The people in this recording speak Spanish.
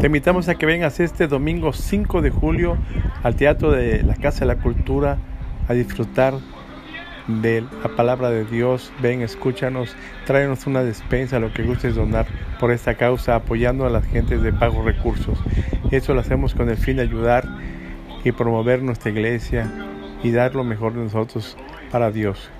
Te invitamos a que vengas este domingo 5 de julio al Teatro de la Casa de la Cultura a disfrutar de la palabra de Dios. Ven, escúchanos, tráenos una despensa, lo que gustes donar por esta causa, apoyando a las gentes de pagos recursos. Eso lo hacemos con el fin de ayudar y promover nuestra iglesia y dar lo mejor de nosotros para Dios.